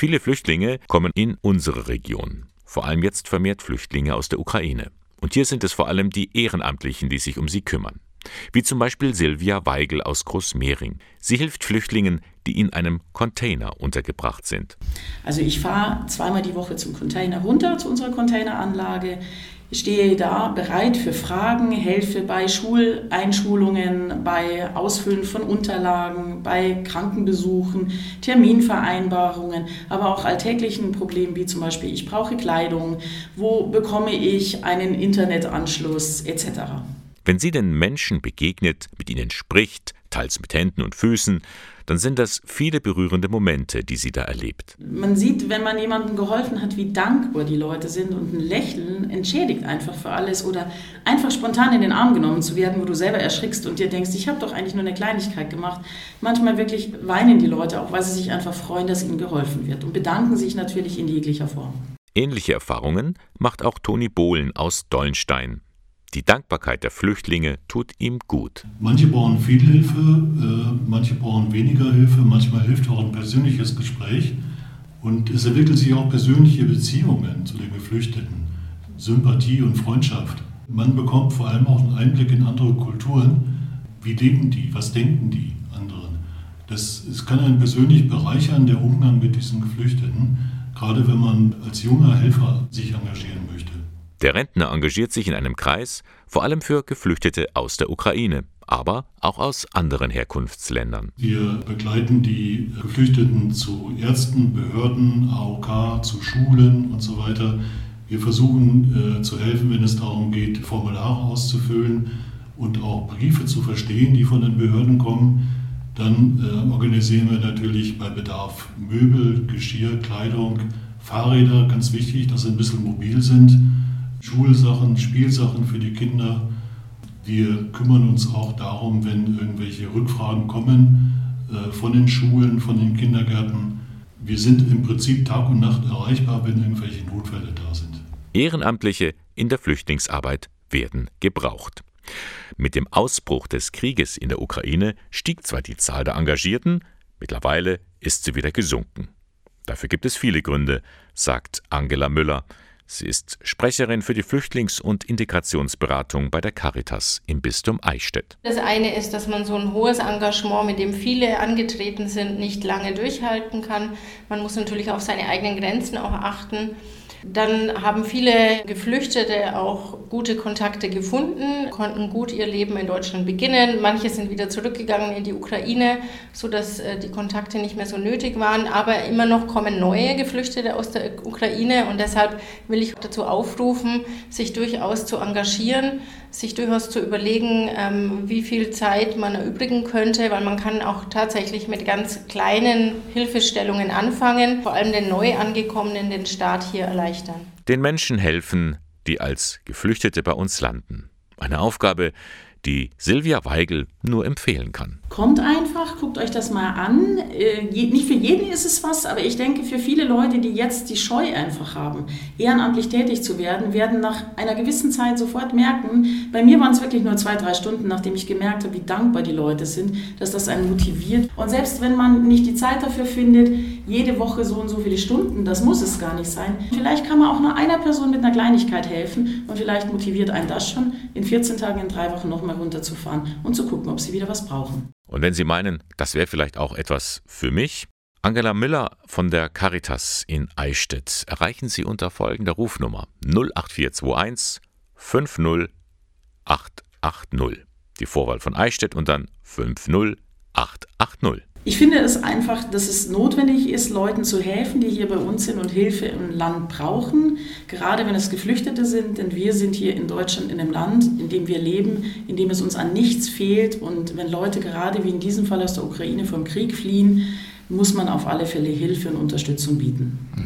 Viele Flüchtlinge kommen in unsere Region, vor allem jetzt vermehrt Flüchtlinge aus der Ukraine. Und hier sind es vor allem die Ehrenamtlichen, die sich um sie kümmern. Wie zum Beispiel Silvia Weigel aus Großmehring. Sie hilft Flüchtlingen, die in einem Container untergebracht sind. Also ich fahre zweimal die Woche zum Container runter, zu unserer Containeranlage. Ich stehe da bereit für Fragen, helfe bei Schuleinschulungen, bei Ausfüllen von Unterlagen, bei Krankenbesuchen, Terminvereinbarungen, aber auch alltäglichen Problemen wie zum Beispiel, ich brauche Kleidung, wo bekomme ich einen Internetanschluss etc. Wenn sie den Menschen begegnet, mit ihnen spricht, teils mit Händen und Füßen, dann sind das viele berührende Momente, die sie da erlebt. Man sieht, wenn man jemandem geholfen hat, wie dankbar die Leute sind und ein Lächeln entschädigt einfach für alles oder einfach spontan in den Arm genommen zu werden, wo du selber erschrickst und dir denkst, ich habe doch eigentlich nur eine Kleinigkeit gemacht. Manchmal wirklich weinen die Leute auch, weil sie sich einfach freuen, dass ihnen geholfen wird und bedanken sich natürlich in jeglicher Form. Ähnliche Erfahrungen macht auch Toni Bohlen aus Dollenstein. Die Dankbarkeit der Flüchtlinge tut ihm gut. Manche brauchen viel Hilfe, äh, manche brauchen weniger Hilfe, manchmal hilft auch ein persönliches Gespräch. Und es entwickeln sich auch persönliche Beziehungen zu den Geflüchteten, Sympathie und Freundschaft. Man bekommt vor allem auch einen Einblick in andere Kulturen. Wie leben die? Was denken die anderen? Das, es kann einen persönlich bereichern, der Umgang mit diesen Geflüchteten, gerade wenn man als junger Helfer sich engagieren möchte. Der Rentner engagiert sich in einem Kreis, vor allem für Geflüchtete aus der Ukraine, aber auch aus anderen Herkunftsländern. Wir begleiten die Geflüchteten zu Ärzten, Behörden, AOK, zu Schulen und so weiter. Wir versuchen äh, zu helfen, wenn es darum geht, Formulare auszufüllen und auch Briefe zu verstehen, die von den Behörden kommen. Dann äh, organisieren wir natürlich bei Bedarf Möbel, Geschirr, Kleidung, Fahrräder, ganz wichtig, dass sie ein bisschen mobil sind Schulsachen, Spielsachen für die Kinder. Wir kümmern uns auch darum, wenn irgendwelche Rückfragen kommen äh, von den Schulen, von den Kindergärten. Wir sind im Prinzip Tag und Nacht erreichbar, wenn irgendwelche Notfälle da sind. Ehrenamtliche in der Flüchtlingsarbeit werden gebraucht. Mit dem Ausbruch des Krieges in der Ukraine stieg zwar die Zahl der Engagierten, mittlerweile ist sie wieder gesunken. Dafür gibt es viele Gründe, sagt Angela Müller. Sie ist Sprecherin für die Flüchtlings- und Integrationsberatung bei der Caritas im Bistum Eichstätt. Das eine ist, dass man so ein hohes Engagement, mit dem viele angetreten sind, nicht lange durchhalten kann. Man muss natürlich auf seine eigenen Grenzen auch achten. Dann haben viele Geflüchtete auch gute Kontakte gefunden, konnten gut ihr Leben in Deutschland beginnen. Manche sind wieder zurückgegangen in die Ukraine, sodass äh, die Kontakte nicht mehr so nötig waren. Aber immer noch kommen neue Geflüchtete aus der Ukraine und deshalb will ich dazu aufrufen, sich durchaus zu engagieren, sich durchaus zu überlegen, ähm, wie viel Zeit man erübrigen könnte, weil man kann auch tatsächlich mit ganz kleinen Hilfestellungen anfangen, vor allem den neu angekommenen den Staat hier erleichtern erleichtern. Den Menschen helfen, die als Geflüchtete bei uns landen. Eine Aufgabe, die Silvia Weigel nur empfehlen kann. Kommt einfach, guckt euch das mal an. Äh, nicht für jeden ist es was, aber ich denke, für viele Leute, die jetzt die Scheu einfach haben, ehrenamtlich tätig zu werden, werden nach einer gewissen Zeit sofort merken, bei mir waren es wirklich nur zwei, drei Stunden, nachdem ich gemerkt habe, wie dankbar die Leute sind, dass das einen motiviert. Und selbst wenn man nicht die Zeit dafür findet, jede Woche so und so viele Stunden, das muss es gar nicht sein. Vielleicht kann man auch nur einer Person mit einer Kleinigkeit helfen und vielleicht motiviert einen das schon, in 14 Tagen, in drei Wochen nochmal runterzufahren und zu ob sie wieder was brauchen. Und wenn Sie meinen, das wäre vielleicht auch etwas für mich, Angela Müller von der Caritas in Eichstätt erreichen Sie unter folgender Rufnummer 08421 50880. Die Vorwahl von Eichstätt und dann 50880. Ich finde es einfach, dass es notwendig ist, Leuten zu helfen, die hier bei uns sind und Hilfe im Land brauchen, gerade wenn es Geflüchtete sind, denn wir sind hier in Deutschland in einem Land, in dem wir leben, in dem es uns an nichts fehlt und wenn Leute gerade wie in diesem Fall aus der Ukraine vom Krieg fliehen, muss man auf alle Fälle Hilfe und Unterstützung bieten. Mhm.